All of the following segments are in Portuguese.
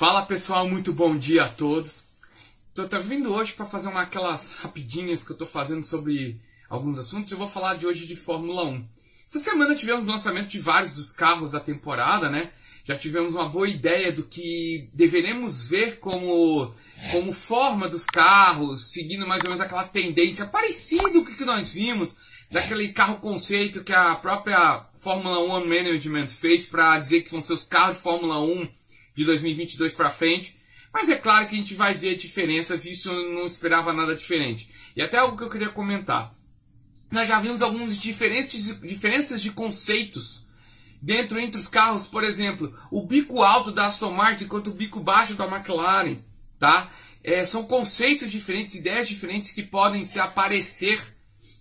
Fala pessoal, muito bom dia a todos. Tô, vindo hoje para fazer uma aquelas rapidinhas que eu tô fazendo sobre alguns assuntos. Eu vou falar de hoje de Fórmula 1. Essa semana tivemos lançamento de vários dos carros da temporada, né? Já tivemos uma boa ideia do que deveremos ver como, como forma dos carros, seguindo mais ou menos aquela tendência parecida com o que nós vimos daquele carro conceito que a própria Fórmula 1 Management fez para dizer que vão ser os carros de Fórmula 1 de 2022 para frente. Mas é claro que a gente vai ver diferenças isso eu não esperava nada diferente. E até algo que eu queria comentar. Nós já vimos algumas diferentes diferenças de conceitos dentro entre os carros, por exemplo, o bico alto da Aston Martin enquanto o bico baixo da McLaren, tá? É, são conceitos diferentes, ideias diferentes que podem se aparecer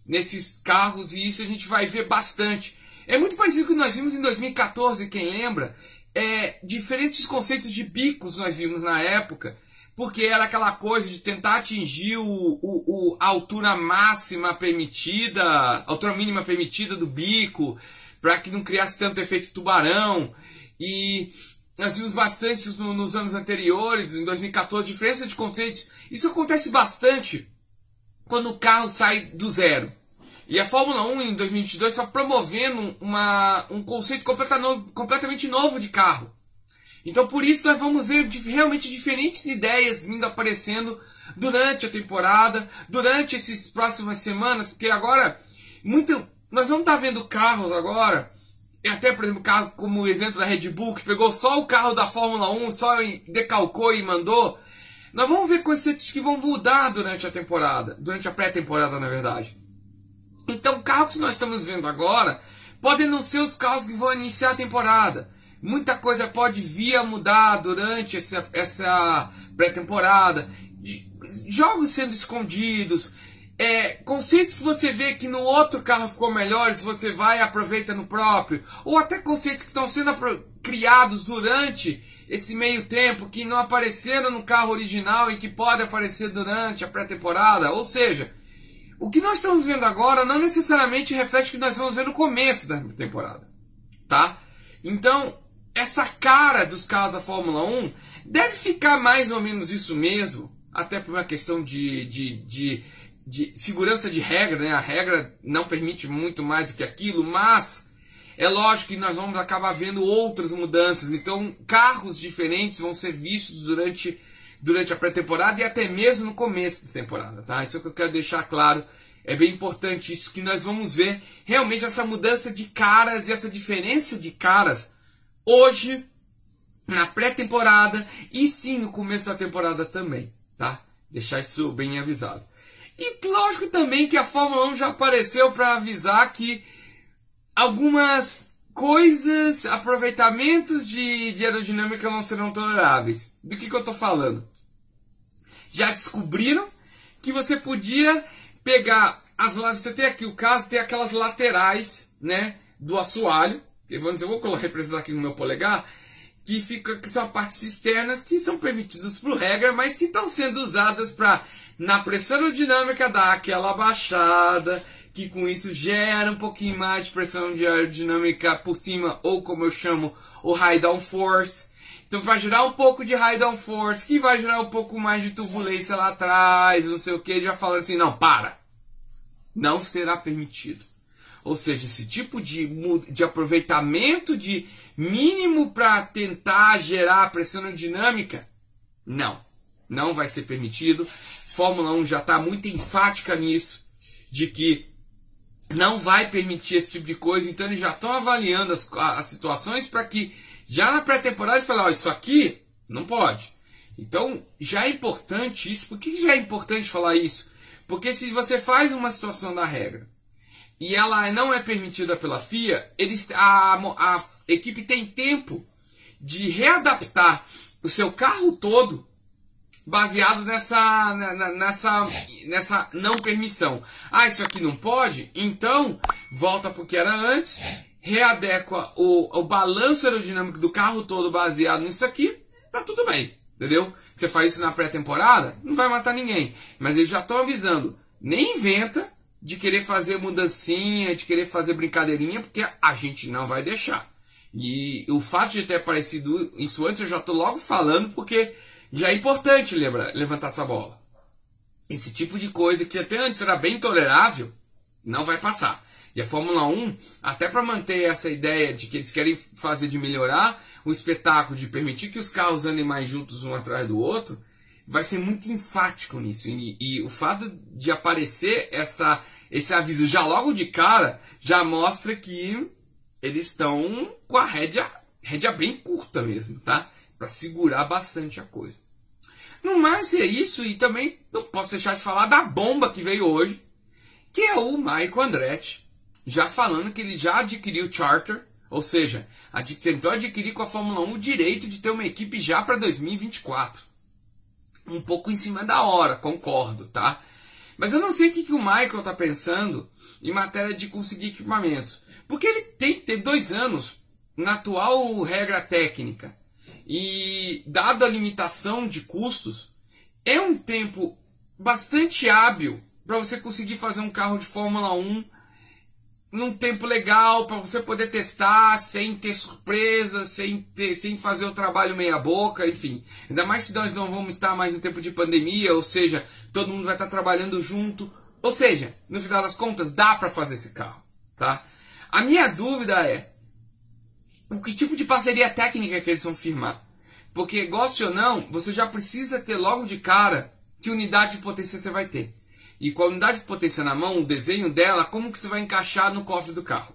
nesses carros e isso a gente vai ver bastante. É muito parecido com o que nós vimos em 2014, quem lembra? É, diferentes conceitos de bicos nós vimos na época, porque era aquela coisa de tentar atingir o, o, o, a altura máxima permitida, a altura mínima permitida do bico, para que não criasse tanto efeito tubarão. E nós vimos bastante isso nos anos anteriores, em 2014, diferença de conceitos. Isso acontece bastante quando o carro sai do zero. E a Fórmula 1 em 2022 está promovendo uma, um conceito completamente novo de carro. Então por isso nós vamos ver realmente diferentes ideias vindo aparecendo durante a temporada, durante essas próximas semanas, porque agora muito, nós vamos estar tá vendo carros agora, até por exemplo, carro como o exemplo da Red Bull, que pegou só o carro da Fórmula 1, só decalcou e mandou. Nós vamos ver conceitos que vão mudar durante a temporada, durante a pré-temporada, na verdade. Então, carros que nós estamos vendo agora podem não ser os carros que vão iniciar a temporada. Muita coisa pode vir a mudar durante essa, essa pré-temporada. Jogos sendo escondidos, é, conceitos que você vê que no outro carro ficou melhores, você vai e aproveita no próprio. Ou até conceitos que estão sendo criados durante esse meio tempo, que não apareceram no carro original e que pode aparecer durante a pré-temporada. Ou seja, o que nós estamos vendo agora não necessariamente reflete o que nós vamos ver no começo da temporada, tá? Então, essa cara dos carros da Fórmula 1 deve ficar mais ou menos isso mesmo, até por uma questão de, de, de, de segurança de regra, né? A regra não permite muito mais do que aquilo, mas é lógico que nós vamos acabar vendo outras mudanças. Então, carros diferentes vão ser vistos durante durante a pré-temporada e até mesmo no começo da temporada, tá? Isso é o que eu quero deixar claro. É bem importante isso que nós vamos ver realmente essa mudança de caras e essa diferença de caras hoje na pré-temporada e sim no começo da temporada também, tá? Deixar isso bem avisado. E lógico também que a Fórmula 1 já apareceu para avisar que algumas coisas, aproveitamentos de, de aerodinâmica não serão toleráveis. Do que, que eu estou falando? Já descobriram que você podia pegar as você tem aqui o caso, tem aquelas laterais, né, do assoalho, vamos dizer, eu vou representar aqui no meu polegar, que fica que são partes externas que são permitidas por regra, mas que estão sendo usadas para na pressão aerodinâmica dar aquela baixada, que com isso gera um pouquinho mais de pressão de aerodinâmica por cima, ou como eu chamo, o high down force. Então vai gerar um pouco de high down force, que vai gerar um pouco mais de turbulência lá atrás, não sei o que. Já falou assim, não, para. Não será permitido. Ou seja, esse tipo de, de aproveitamento de mínimo para tentar gerar pressão aerodinâmica, não. Não vai ser permitido. Fórmula 1 já está muito enfática nisso, de que não vai permitir esse tipo de coisa, então eles já estão avaliando as, as situações para que já na pré-temporada falem, ó, isso aqui não pode. Então já é importante isso. Por que já é importante falar isso? Porque se você faz uma situação da regra e ela não é permitida pela FIA, eles, a, a equipe tem tempo de readaptar o seu carro todo baseado nessa, nessa, nessa não permissão. Ah, isso aqui não pode? Então, volta para o que era antes, readequa o, o balanço aerodinâmico do carro todo baseado nisso aqui, tá tudo bem, entendeu? Você faz isso na pré-temporada, não vai matar ninguém. Mas eles já estão avisando, nem inventa de querer fazer mudancinha, de querer fazer brincadeirinha, porque a gente não vai deixar. E o fato de ter aparecido isso antes, eu já estou logo falando porque já é importante lembra, levantar essa bola. Esse tipo de coisa que até antes era bem tolerável, não vai passar. E a Fórmula 1, até para manter essa ideia de que eles querem fazer de melhorar o espetáculo, de permitir que os carros andem mais juntos um atrás do outro, vai ser muito enfático nisso. E, e o fato de aparecer essa, esse aviso já logo de cara, já mostra que eles estão com a rédea, rédea bem curta mesmo, tá? Para segurar bastante a coisa. No mais é isso, e também não posso deixar de falar da bomba que veio hoje, que é o Michael Andretti, já falando que ele já adquiriu o charter, ou seja, tentou adquirir com a Fórmula 1 o direito de ter uma equipe já para 2024. Um pouco em cima da hora, concordo, tá? Mas eu não sei o que, que o Michael está pensando em matéria de conseguir equipamentos. Porque ele tem que ter dois anos na atual regra técnica. E, dado a limitação de custos, é um tempo bastante hábil para você conseguir fazer um carro de Fórmula 1 num tempo legal para você poder testar sem ter surpresas, sem, ter, sem fazer o trabalho meia boca, enfim. Ainda mais que nós não vamos estar mais no tempo de pandemia, ou seja, todo mundo vai estar trabalhando junto. Ou seja, no final das contas, dá para fazer esse carro, tá? A minha dúvida é que tipo de parceria técnica que eles vão firmar. Porque, goste ou não, você já precisa ter logo de cara que unidade de potência você vai ter. E com a unidade de potência na mão, o desenho dela, como que você vai encaixar no cofre do carro.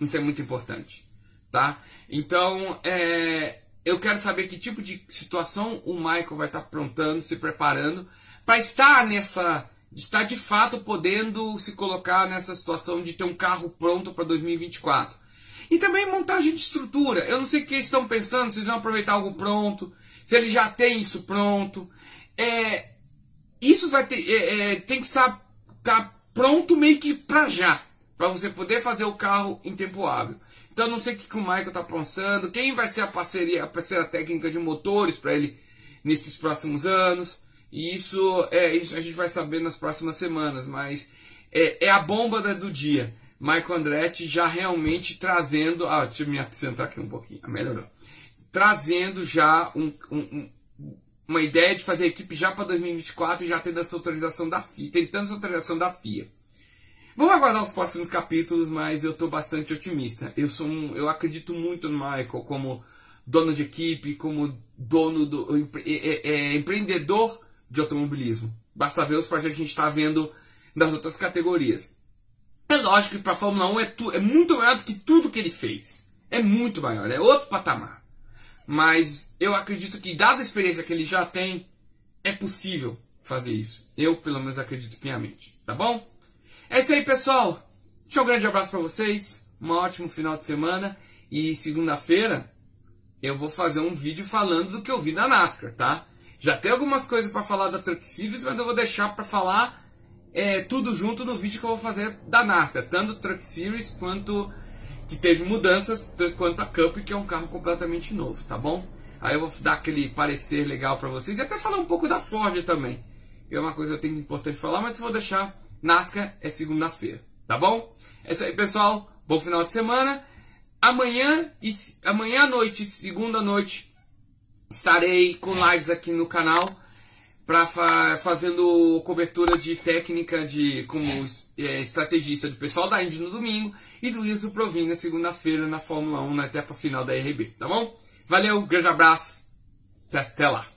Isso é muito importante. Tá? Então, é, eu quero saber que tipo de situação o Michael vai estar aprontando, se preparando, para estar nessa está de fato podendo se colocar nessa situação de ter um carro pronto para 2024. E também montagem de estrutura. Eu não sei o que eles estão pensando, se eles vão aproveitar algo pronto, se eles já têm isso pronto. É, isso vai ter, é, é, tem que estar tá pronto meio que para já, para você poder fazer o carro em tempo hábil. Então não sei o que, que o Michael está pensando, quem vai ser a parceria, a parceira técnica de motores para ele nesses próximos anos. E isso, é, a gente vai saber nas próximas semanas, mas é, é a bomba do dia. Michael Andretti já realmente trazendo. Ah, deixa eu me sentar aqui um pouquinho, ah, melhorou. Trazendo já um, um, uma ideia de fazer a equipe já para 2024 e já tendo essa autorização da FIA, tentando essa autorização da FIA. Vamos aguardar os próximos capítulos, mas eu estou bastante otimista. Eu sou um, eu acredito muito no Michael como dono de equipe, como dono do é, é, é, empreendedor de automobilismo. Basta ver os projetos que a gente está vendo das outras categorias. É lógico que para a Fórmula 1 é, tu, é muito maior do que tudo que ele fez. É muito maior, é outro patamar. Mas eu acredito que, dada a experiência que ele já tem, é possível fazer isso. Eu, pelo menos, acredito piamente. Tá bom? É isso aí, pessoal. Deixa um grande abraço para vocês. Um ótimo final de semana. E segunda-feira eu vou fazer um vídeo falando do que eu vi na NASCAR, tá? Já tem algumas coisas para falar da Truck Series, mas eu vou deixar para falar é, tudo junto no vídeo que eu vou fazer da NASCAR, tanto Truck Series quanto que teve mudanças, quanto a Cup, que é um carro completamente novo, tá bom? Aí eu vou dar aquele parecer legal para vocês e até falar um pouco da Ford também. É uma coisa que eu tenho importante falar, mas vou deixar NASCAR é segunda-feira, tá bom? É isso aí, pessoal. Bom final de semana. Amanhã, amanhã à noite, segunda noite, estarei com lives aqui no canal para fa fazendo cobertura de técnica de como é, estrategista do pessoal da Indy no domingo e do do Provin na segunda-feira na Fórmula 1 na etapa final da RB, tá bom? Valeu, grande abraço, até lá.